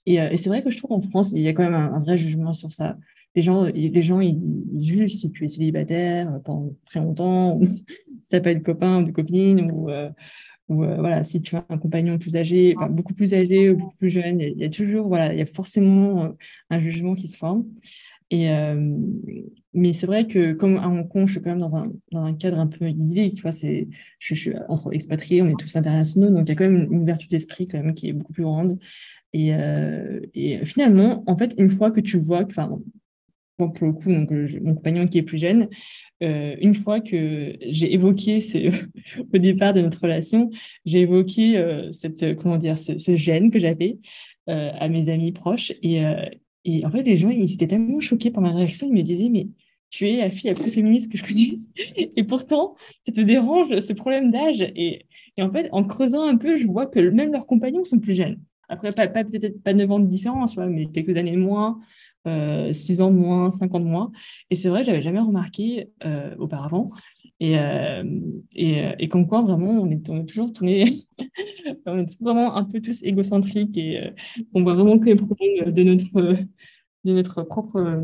Euh, et, c'est vrai que je trouve qu'en France, il y a quand même un, vrai jugement sur ça. Les gens, les gens ils, jugent si tu es célibataire pendant très longtemps, ou si tu n'as pas de copain ou de copine, ou, euh, ou euh, voilà, si tu as un compagnon plus âgé, beaucoup plus âgé ou beaucoup plus jeune, il y, a, toujours, voilà, il y a forcément un jugement qui se forme. Et, mais c'est vrai que comme à Hong Kong, je suis quand même dans un, dans un cadre un peu idyllique, tu c'est, je, suis entre expatriés, on est tous internationaux, donc il y a quand même une, ouverture d'esprit qui est beaucoup plus grande. Et, euh, et, finalement, en fait, une fois que tu vois, enfin, pour le coup, mon compagnon qui est plus jeune, euh, une fois que j'ai évoqué ce, au départ de notre relation, j'ai évoqué euh, cette, comment dire, ce, gène que j'avais à mes amis proches. Et, en fait, les gens, ils étaient tellement choqués par ma réaction, ils me disaient, mais tu es la fille la plus féministe que je connaisse. Et pourtant, ça te dérange ce problème d'âge. Et, en fait, en creusant un peu, je vois que même leurs compagnons sont plus jeunes. Après, pas, peut-être pas 9 ans de différence, mais quelques années de moins, euh, 6 ans de moins, 5 ans de moins. Et c'est vrai, je n'avais jamais remarqué euh, auparavant. Et, euh, et, comme quoi, vraiment, on est, toujours tourné, on est vraiment un peu tous égocentriques et euh, on voit vraiment que les problèmes de notre, de notre propre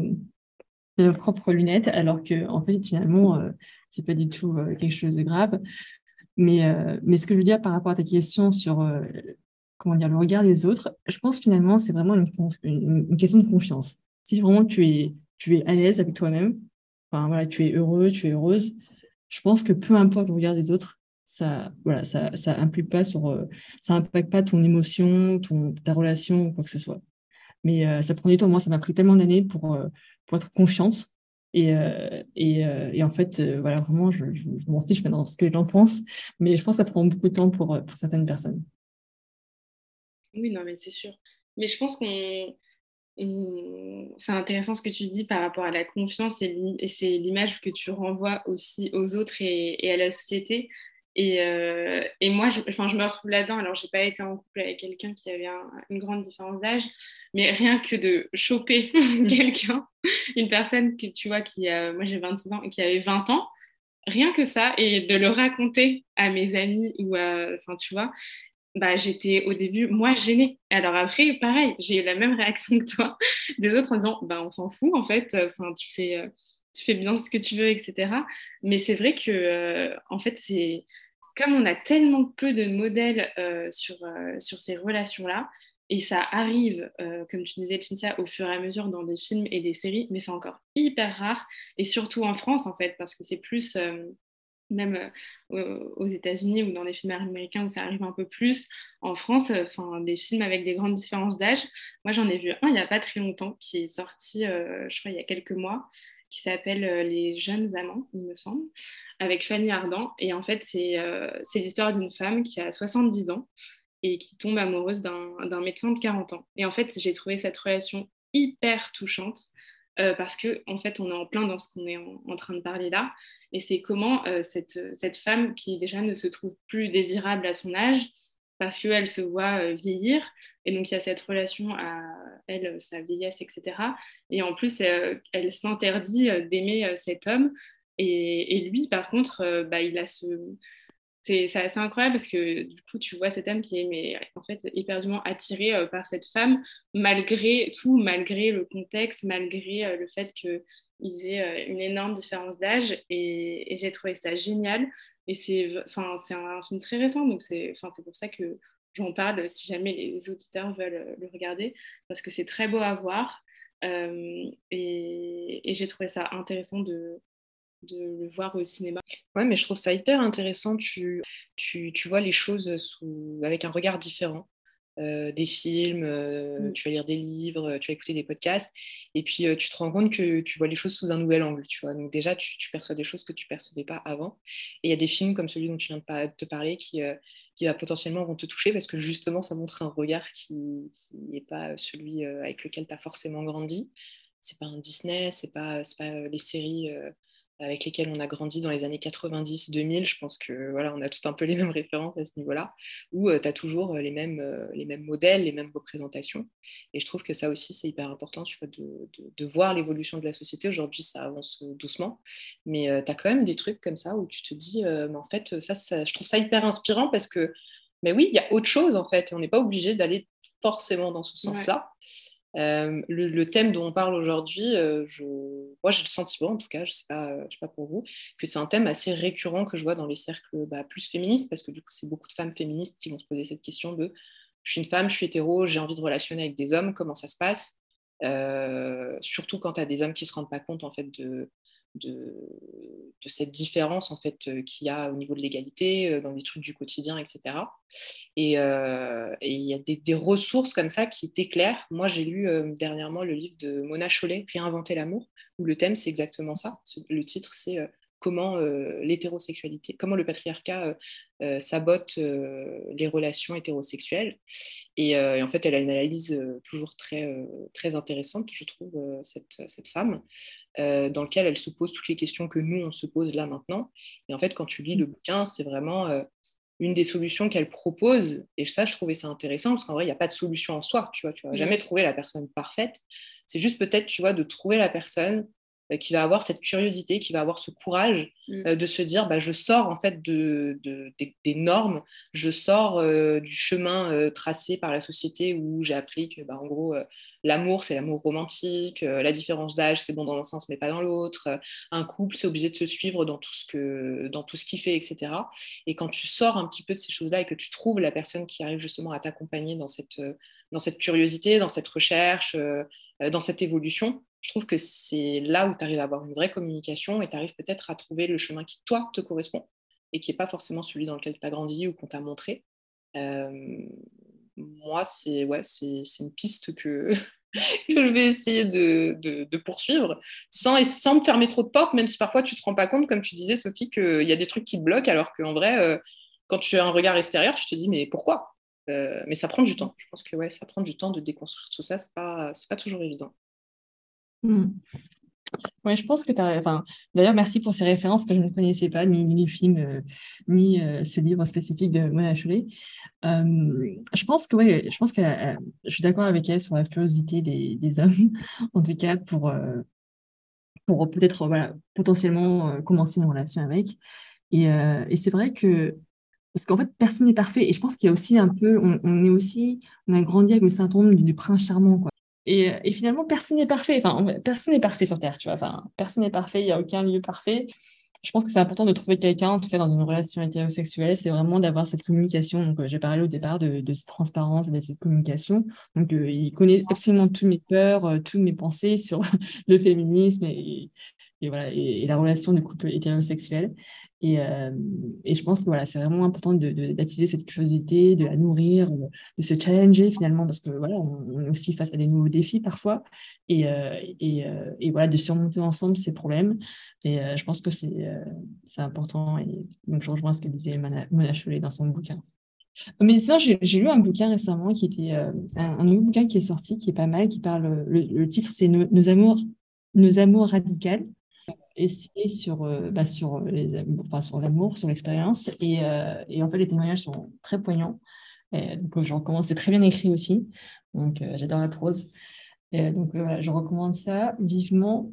de nos propres lunettes, alors que en fait, finalement, c'est pas du tout quelque chose de grave. Mais, mais ce que je veux dire par rapport à ta question sur comment dire, le regard des autres, je pense finalement, c'est vraiment une, question de confiance. Si vraiment tu es, tu es à l'aise avec toi-même, enfin, voilà, tu es heureux, tu es heureuse, je pense que peu importe le regard des autres, ça voilà ça ça pas sur euh, ça impacte pas ton émotion ton ta relation ou quoi que ce soit. Mais euh, ça prend du temps. Moi ça m'a pris tellement d'années pour euh, pour être confiante et, et, en fait voilà vraiment je, je, m'en fiche maintenant de ce que les gens pensent mais je pense que ça prend beaucoup de temps pour pour certaines personnes. Oui, non, mais c'est sûr. Mais je pense qu'on c'est intéressant ce que tu dis par rapport à la confiance et c'est l'image que tu renvoies aussi aux autres et, à la société. Et, euh, moi, je, je me retrouve là-dedans. Alors, j'ai pas été en couple avec quelqu'un qui avait une grande différence d'âge, mais rien que de choper quelqu'un, une personne que tu vois qui, moi j'ai 26 ans et qui avait 20 ans, rien que ça, et de le raconter à mes amis ou à, enfin, tu vois, bah, j'étais au début, moi, gênée. Alors après, pareil, j'ai eu la même réaction que toi, des autres en disant, bah, on s'en fout, en fait, enfin, tu fais, euh, tu fais bien ce que tu veux, etc. Mais c'est vrai que, euh, en fait, c'est comme on a tellement peu de modèles euh, sur, sur ces relations-là, et ça arrive, comme tu disais, Chinsia, au fur et à mesure dans des films et des séries, mais c'est encore hyper rare, et surtout en France, en fait, parce que c'est plus même euh, aux États-Unis ou dans les films américains où ça arrive un peu plus. En France, euh, des films avec des grandes différences d'âge. Moi, j'en ai vu un il n'y a pas très longtemps qui est sorti, euh, je crois, il y a quelques mois, qui s'appelle Les jeunes amants, il me semble, avec Fanny Ardant. Et en fait, c'est l'histoire d'une femme qui a 70 ans et qui tombe amoureuse d'un médecin de 40 ans. Et en fait, j'ai trouvé cette relation hyper touchante euh, parce que en fait on est en plein dans ce qu'on est en, train de parler là. Et c'est comment euh, cette, cette, femme qui déjà ne se trouve plus désirable à son âge parce qu'elle se voit euh, vieillir et donc il y a cette relation à elle sa vieillesse etc et en plus elle s'interdit d'aimer cet homme. Et, lui par contre bah, il a ce c'est assez incroyable parce que du coup, tu vois cet homme qui est en fait éperdument attiré euh, par cette femme, malgré tout, malgré le contexte, malgré euh, le fait qu'ils aient euh, une énorme différence d'âge. Et, j'ai trouvé ça génial. Et c'est un film très récent, donc c'est pour ça que j'en parle si jamais les auditeurs veulent le regarder, parce que c'est très beau à voir. et j'ai trouvé ça intéressant de, de le voir au cinéma. Ouais, mais je trouve ça hyper intéressant. Tu, tu, tu vois les choses sous, avec un regard différent. Euh, des films, euh, mm. tu vas lire des livres, tu vas écouter des podcasts, et puis euh, tu te rends compte que tu vois les choses sous un nouvel angle, tu vois. Donc déjà, tu, tu perçois des choses que tu percevais pas avant. Et il y a des films comme celui dont tu viens de te parler qui, qui va potentiellement vont te toucher parce que justement, ça montre un regard qui n'est pas celui avec lequel tu as forcément grandi. C'est pas un Disney, c'est pas, pas les séries avec lesquels on a grandi dans les années 90-2000, je pense que voilà, on a tout un peu les mêmes références à ce niveau-là, où euh, tu as toujours euh, les mêmes, euh, les mêmes modèles, les mêmes représentations. Et je trouve que ça aussi, c'est hyper important tu vois, de, de, voir l'évolution de la société. Aujourd'hui, ça avance doucement, mais tu as quand même des trucs comme ça où tu te dis, mais en fait, ça, ça, je trouve ça hyper inspirant parce que, mais oui, il y a autre chose en fait, et on n'est pas obligé d'aller forcément dans ce sens-là. Euh, le, thème dont on parle aujourd'hui, euh, moi j'ai le sentiment, en tout cas, je ne sais, pas, euh, sais pas pour vous, que c'est un thème assez récurrent que je vois dans les cercles bah, plus féministes, parce que du coup, c'est beaucoup de femmes féministes qui vont se poser cette question de je suis une femme, je suis hétéro, j'ai envie de relationner avec des hommes, comment ça se passe? Surtout quand tu as des hommes qui ne se rendent pas compte en fait de, de, cette différence en fait euh, qu'il y a au niveau de l'égalité euh, dans les trucs du quotidien, etc. Euh, et il y a des, ressources comme ça qui t'éclairent. Moi, j'ai lu dernièrement le livre de Mona Chollet, Réinventer l'amour, où le thème c'est exactement ça. Le titre c'est comment l'hétérosexualité, comment le patriarcat sabote les relations hétérosexuelles. Et, en fait, elle a une analyse toujours très, très intéressante, je trouve, cette, cette femme. Euh, dans lequel elle se pose toutes les questions que nous, on se pose là maintenant. Et en fait, quand tu lis le bouquin, c'est vraiment euh, une des solutions qu'elle propose. Et ça, je trouvais ça intéressant, parce qu'en vrai, il n'y a pas de solution en soi. Tu vois, tu vas jamais trouver la personne parfaite. C'est juste peut-être, tu vois, de trouver la personne qui va avoir cette curiosité, qui va avoir ce courage mm. de se dire bah, je sors en fait de, des, normes, je sors du chemin tracé par la société où j'ai appris que bah, en gros L'amour, c'est l'amour romantique. Euh, la différence d'âge, c'est bon dans un sens, mais pas dans l'autre. Euh, un couple, c'est obligé de se suivre dans tout ce que, dans tout ce qu'il fait, etc. Et quand tu sors un petit peu de ces choses-là et que tu trouves la personne qui arrive justement à t'accompagner dans cette, euh, dans cette curiosité, dans cette recherche, dans cette évolution, je trouve que c'est là où tu arrives à avoir une vraie communication et tu arrives peut-être à trouver le chemin qui, toi, te correspond et qui n'est pas forcément celui dans lequel tu as grandi ou qu'on t'a montré. moi, c'est ouais, c'est une piste que, que je vais essayer de, poursuivre sans, sans me fermer trop de portes, même si parfois tu te rends pas compte, comme tu disais, Sophie, qu'il y a des trucs qui te bloquent, alors qu'en vrai, euh, quand tu as un regard extérieur, tu te dis, mais pourquoi? Mais ça prend du temps. Je pense que ouais, ça prend du temps de déconstruire tout ça. C'est pas, c'est pas toujours évident. Oui, je pense que tu. Enfin, D'ailleurs, merci pour ces références que je ne connaissais pas, ni, les films, ni ce livre spécifique de Mona Chollet. je pense que, ouais, je pense que je suis d'accord avec elle sur la curiosité des, des hommes, en tout cas, pour, pour peut-être voilà, potentiellement commencer une relation avec. Et, et c'est vrai que parce qu'en fait, personne n'est parfait. Et je pense qu'il y a aussi un peu, on, est aussi, on a grandi avec le syndrome du, prince charmant, quoi. Et, et, finalement, personne n'est parfait. Enfin, personne n'est parfait sur Terre, tu vois. Enfin, personne n'est parfait. Il n'y a aucun lieu parfait. Je pense que c'est important de trouver quelqu'un, en tout cas dans une relation hétérosexuelle, c'est vraiment d'avoir cette communication. Donc, euh, j'ai parlé au départ de, cette transparence et de cette communication. Donc, euh, il connaît absolument toutes mes peurs, euh, toutes mes pensées sur le féminisme et, et voilà, et, la relation de couple hétérosexuel. Et, euh, et je pense que voilà, c'est vraiment important d'attiser cette curiosité, de la nourrir, de se challenger finalement, parce que voilà, on, est aussi face à des nouveaux défis parfois, et, euh, et, euh, et, voilà, de surmonter ensemble ces problèmes. Et je pense que c'est important. Et donc, je rejoins ce que disait Mona Chollet dans son bouquin. Mais sinon, j'ai lu un bouquin récemment qui était un, nouveau bouquin qui est sorti, qui est pas mal, qui parle. Le, titre, c'est nos, amours, nos amours radicales et c'est sur, euh, bah, sur, les, enfin, sur l'amour, sur l'expérience. Et, euh, et, en fait, les témoignages sont très poignants. Et, donc, je recommande, c'est très bien écrit aussi. Donc, euh, j'adore la prose. Et, donc, voilà, je recommande ça vivement.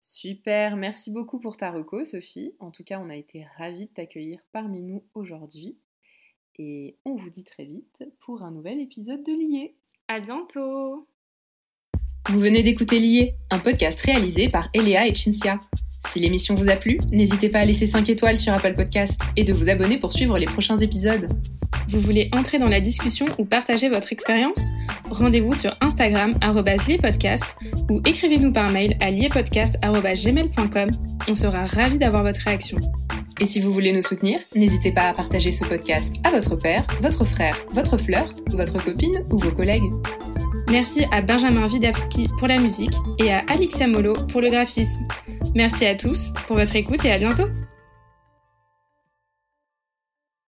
Super, merci beaucoup pour ta reco, Sophie. En tout cas, on a été ravis de t'accueillir parmi nous aujourd'hui. Et on vous dit très vite pour un nouvel épisode de Lié. À bientôt vous venez d'écouter Lié, un podcast réalisé par Eléa et Cinzia. Si l'émission vous a plu, n'hésitez pas à laisser 5 étoiles sur Apple Podcast et de vous abonner pour suivre les prochains épisodes. Vous voulez entrer dans la discussion ou partager votre expérience? Rendez-vous sur Instagram liepodcast ou écrivez-nous par mail à liepodcast.gmail.com. On sera ravis d'avoir votre réaction. Et si vous voulez nous soutenir, n'hésitez pas à partager ce podcast à votre père, votre frère, votre flirt, votre copine ou vos collègues. Merci à Benjamin Widawski pour la musique et à Alexia Molo pour le graphisme. Merci à tous pour votre écoute et à bientôt